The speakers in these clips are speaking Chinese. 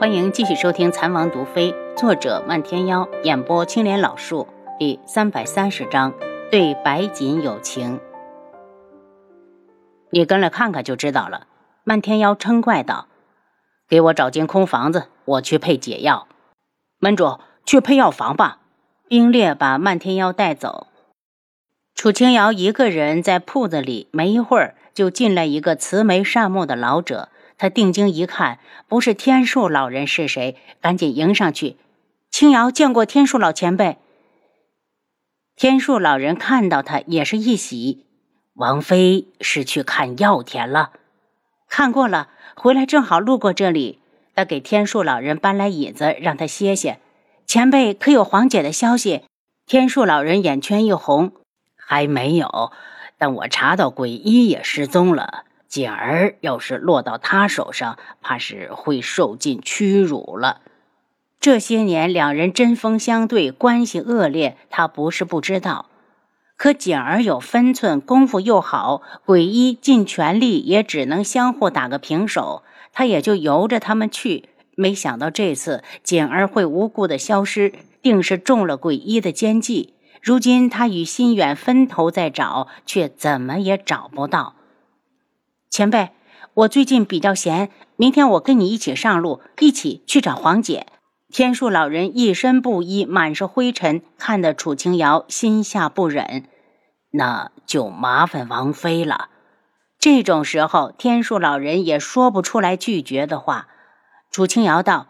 欢迎继续收听《残王毒妃》，作者漫天妖，演播青莲老树，第三百三十章：对白锦有情。你跟来看看就知道了。漫天妖嗔怪道：“给我找间空房子，我去配解药。”门主，去配药房吧。冰烈把漫天妖带走。楚清瑶一个人在铺子里，没一会儿就进来一个慈眉善目的老者。他定睛一看，不是天树老人是谁？赶紧迎上去。青瑶见过天树老前辈。天树老人看到他也是一喜。王妃是去看药田了，看过了，回来正好路过这里。他给天树老人搬来椅子，让他歇歇。前辈可有黄姐的消息？天树老人眼圈一红，还没有。但我查到鬼医也失踪了。锦儿要是落到他手上，怕是会受尽屈辱了。这些年两人针锋相对，关系恶劣，他不是不知道。可锦儿有分寸，功夫又好，鬼医尽全力也只能相互打个平手，他也就由着他们去。没想到这次锦儿会无故的消失，定是中了鬼医的奸计。如今他与心远分头在找，却怎么也找不到。前辈，我最近比较闲，明天我跟你一起上路，一起去找黄姐。天树老人一身布衣，满是灰尘，看得楚清瑶心下不忍。那就麻烦王妃了。这种时候，天树老人也说不出来拒绝的话。楚清瑶道：“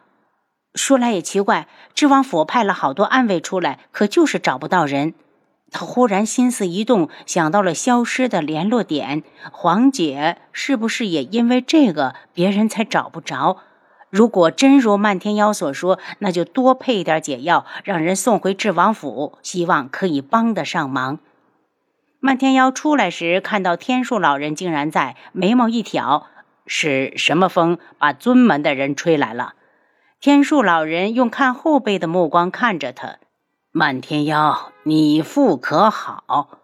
说来也奇怪，知王府派了好多暗卫出来，可就是找不到人。”他忽然心思一动，想到了消失的联络点。黄姐是不是也因为这个，别人才找不着？如果真如漫天妖所说，那就多配点解药，让人送回智王府，希望可以帮得上忙。漫天妖出来时，看到天树老人竟然在，眉毛一挑：“是什么风把尊门的人吹来了？”天树老人用看后背的目光看着他。漫天妖，你父可好？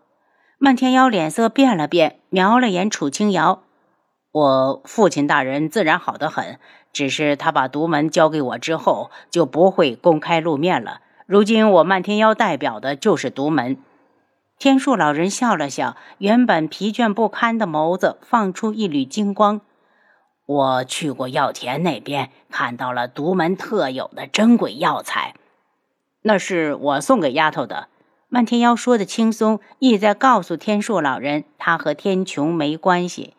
漫天妖脸色变了变，瞄了眼楚清瑶。我父亲大人自然好得很，只是他把独门交给我之后，就不会公开露面了。如今我漫天妖代表的就是独门。天树老人笑了笑，原本疲倦不堪的眸子放出一缕金光。我去过药田那边，看到了独门特有的珍贵药材。那是我送给丫头的。漫天妖说的轻松，意在告诉天树老人，他和天穹没关系。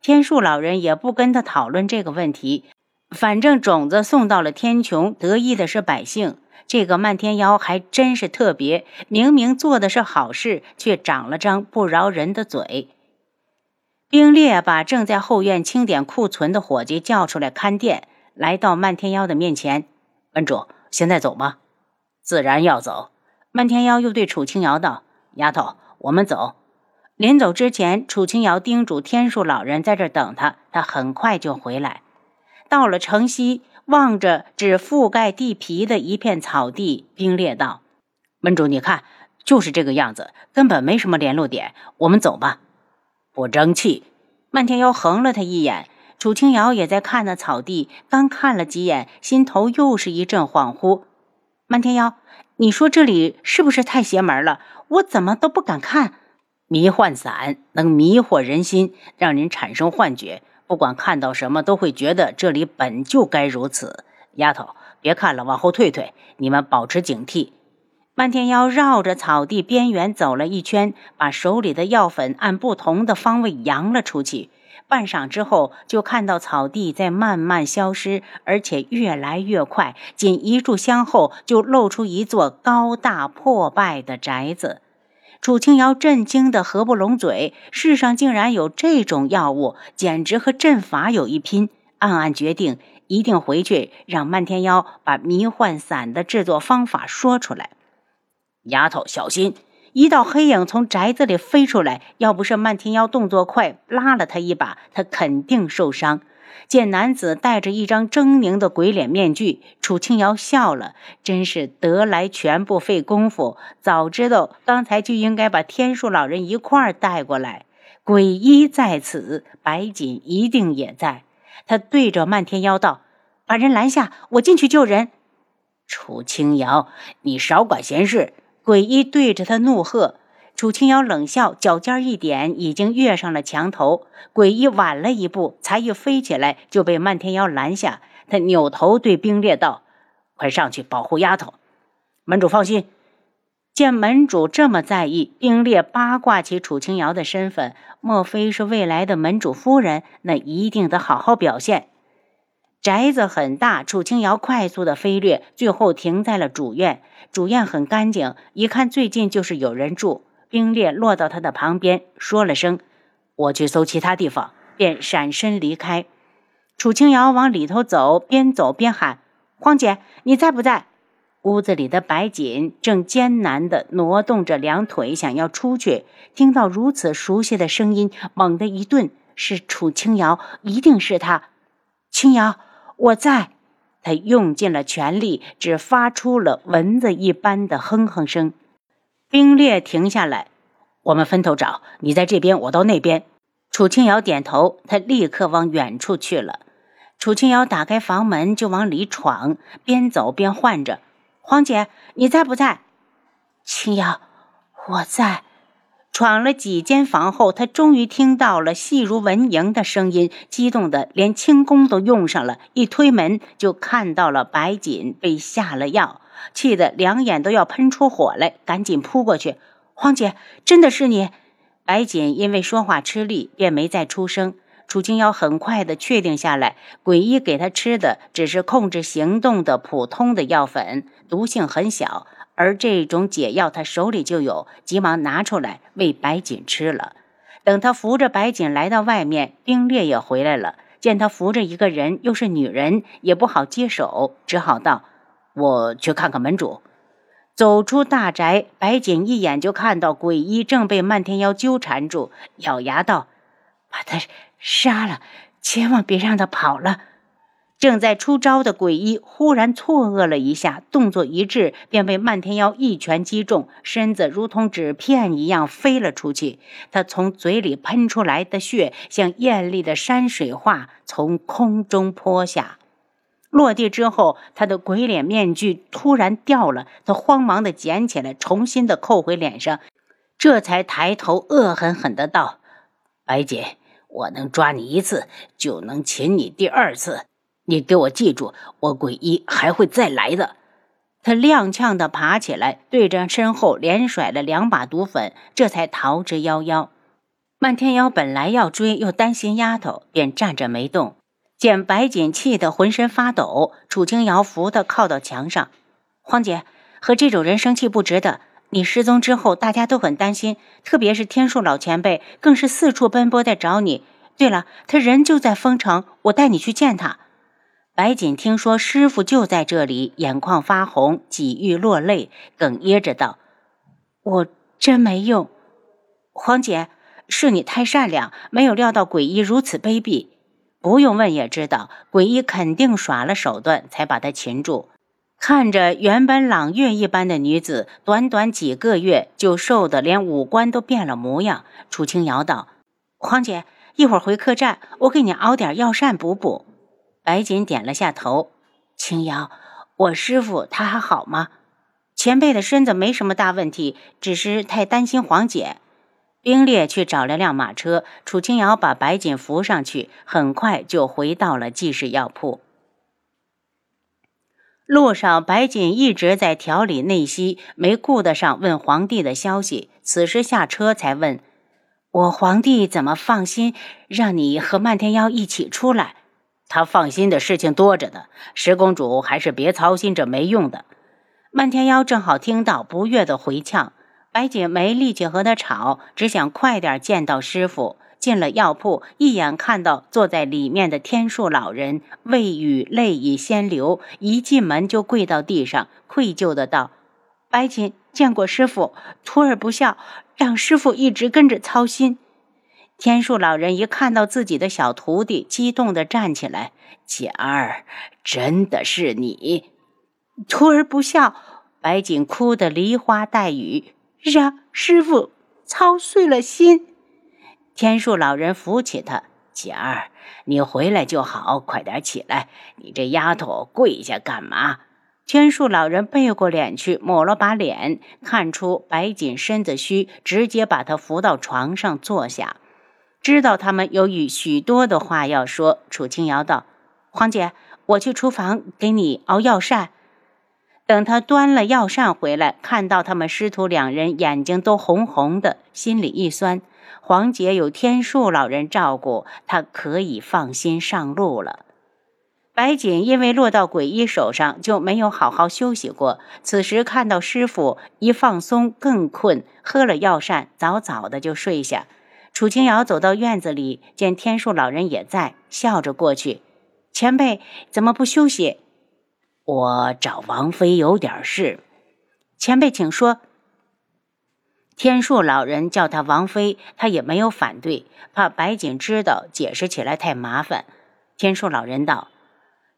天树老人也不跟他讨论这个问题，反正种子送到了天穹，得意的是百姓。这个漫天妖还真是特别，明明做的是好事，却长了张不饶人的嘴。冰烈把正在后院清点库存的伙计叫出来看店，来到漫天妖的面前：“恩主，现在走吗？”自然要走。漫天妖又对楚清瑶道：“丫头，我们走。”临走之前，楚清瑶叮嘱天树老人在这等他，他很快就回来。到了城西，望着只覆盖地皮的一片草地，冰裂道：“门主，你看，就是这个样子，根本没什么联络点。我们走吧。”不争气。漫天妖横了他一眼。楚清瑶也在看那草地，刚看了几眼，心头又是一阵恍惚。漫天妖，你说这里是不是太邪门了？我怎么都不敢看。迷幻散能迷惑人心，让人产生幻觉，不管看到什么都会觉得这里本就该如此。丫头，别看了，往后退退。你们保持警惕。漫天妖绕着草地边缘走了一圈，把手里的药粉按不同的方位扬了出去。半晌之后，就看到草地在慢慢消失，而且越来越快。仅一炷香后，就露出一座高大破败的宅子。楚清瑶震惊的合不拢嘴，世上竟然有这种药物，简直和阵法有一拼。暗暗决定，一定回去让漫天妖把迷幻散的制作方法说出来。丫头，小心！一道黑影从宅子里飞出来，要不是漫天妖动作快，拉了他一把，他肯定受伤。见男子戴着一张狰狞的鬼脸面具，楚清瑶笑了，真是得来全不费功夫。早知道刚才就应该把天树老人一块儿带过来。鬼医在此，白锦一定也在。他对着漫天妖道：“把人拦下，我进去救人。楚清瑶，你少管闲事！鬼医对着他怒喝。楚清瑶冷笑，脚尖一点，已经跃上了墙头。鬼医晚了一步，才一飞起来，就被漫天妖拦下。他扭头对冰烈道：“快上去保护丫头。”门主放心。见门主这么在意，冰烈八卦起楚清瑶的身份，莫非是未来的门主夫人？那一定得好好表现。宅子很大，楚清瑶快速的飞掠，最后停在了主院。主院很干净，一看最近就是有人住。冰烈落到他的旁边，说了声：“我去搜其他地方。”便闪身离开。楚清瑶往里头走，边走边喊：“荒姐，你在不在？”屋子里的白锦正艰难地挪动着两腿，想要出去。听到如此熟悉的声音，猛地一顿，是楚清瑶，一定是他。清瑶，我在。他用尽了全力，只发出了蚊子一般的哼哼声。冰裂停下来，我们分头找，你在这边，我到那边。楚清瑶点头，他立刻往远处去了。楚清瑶打开房门就往里闯，边走边唤着。黄姐，你在不在？青瑶，我在。闯了几间房后，他终于听到了细如蚊蝇的声音，激动的连轻功都用上了。一推门就看到了白锦被下了药，气得两眼都要喷出火来，赶紧扑过去。黄姐，真的是你？白锦因为说话吃力，便没再出声。楚清瑶很快的确定下来，鬼医给他吃的只是控制行动的普通的药粉，毒性很小。而这种解药他手里就有，急忙拿出来喂白锦吃了。等他扶着白锦来到外面，冰烈也回来了。见他扶着一个人，又是女人，也不好接手，只好道：“我去看看门主。”走出大宅，白锦一眼就看到鬼医正被漫天妖纠缠住，咬牙道：“把他。”杀了，千万别让他跑了！正在出招的鬼医忽然错愕了一下，动作一滞，便被漫天妖一拳击中，身子如同纸片一样飞了出去。他从嘴里喷出来的血像艳丽的山水画，从空中泼下。落地之后，他的鬼脸面具突然掉了，他慌忙的捡起来，重新的扣回脸上，这才抬头恶狠狠的道：“白姐。”我能抓你一次，就能擒你第二次。你给我记住，我鬼医还会再来的。他踉跄的爬起来，对着身后连甩了两把毒粉，这才逃之夭夭。漫天妖本来要追，又担心丫头，便站着没动。见白锦气得浑身发抖，楚清瑶扶他靠到墙上。荒姐，和这种人生气不值得。你失踪之后，大家都很担心，特别是天树老前辈，更是四处奔波在找你。对了，他人就在丰城，我带你去见他。白锦听说师傅就在这里，眼眶发红，几欲落泪，哽咽着道：“我真没用，黄姐，是你太善良，没有料到鬼医如此卑鄙。不用问也知道，鬼医肯定耍了手段，才把他擒住。”看着原本朗月一般的女子，短短几个月就瘦得连五官都变了模样。楚清瑶道：“黄姐，一会儿回客栈，我给你熬点药膳补补。”白锦点了下头。青瑶，我师傅他还好吗？前辈的身子没什么大问题，只是太担心黄姐。冰烈去找了辆马车，楚青瑶把白锦扶上去，很快就回到了济世药铺。路上，白锦一直在调理内息，没顾得上问皇帝的消息。此时下车才问：“我皇帝怎么放心让你和漫天妖一起出来？他放心的事情多着呢。十公主还是别操心这没用的。”漫天妖正好听到，不悦的回呛。白锦没力气和他吵，只想快点见到师傅。进了药铺，一眼看到坐在里面的天树老人，未语泪已先流，一进门就跪到地上，愧疚的道：“白锦见过师傅，徒儿不孝，让师傅一直跟着操心。”天树老人一看到自己的小徒弟，激动的站起来：“锦儿，真的是你，徒儿不孝。”白锦哭得梨花带雨，让师傅操碎了心。天树老人扶起他，锦儿，你回来就好，快点起来！你这丫头跪下干嘛？天树老人背过脸去，抹了把脸，看出白锦身子虚，直接把她扶到床上坐下。知道他们有与许多的话要说，楚清瑶道：“黄姐，我去厨房给你熬药膳。”等他端了药膳回来，看到他们师徒两人眼睛都红红的，心里一酸。黄姐有天树老人照顾，她可以放心上路了。白锦因为落到鬼医手上，就没有好好休息过。此时看到师傅一放松，更困，喝了药膳，早早的就睡下。楚清瑶走到院子里，见天树老人也在，笑着过去：“前辈怎么不休息？”我找王妃有点事，前辈请说。天树老人叫他王妃，他也没有反对，怕白锦知道，解释起来太麻烦。天树老人道：“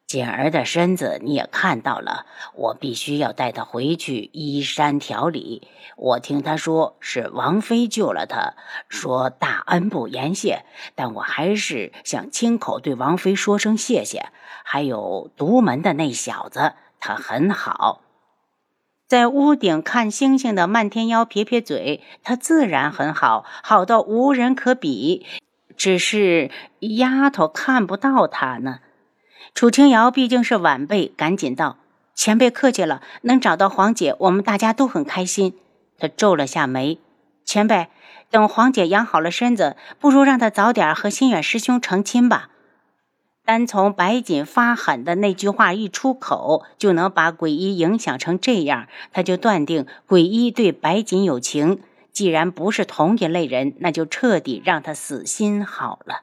锦儿的身子你也看到了，我必须要带她回去依山调理。我听他说是王妃救了他，说大恩不言谢，但我还是想亲口对王妃说声谢谢。”还有独门的那小子，他很好。在屋顶看星星的漫天妖撇撇嘴，他自然很好，好到无人可比。只是丫头看不到他呢。楚清瑶毕竟是晚辈，赶紧道：“前辈客气了，能找到黄姐，我们大家都很开心。”他皱了下眉：“前辈，等黄姐养好了身子，不如让她早点和心远师兄成亲吧。”单从白锦发狠的那句话一出口，就能把鬼医影响成这样，他就断定鬼医对白锦有情。既然不是同一类人，那就彻底让他死心好了。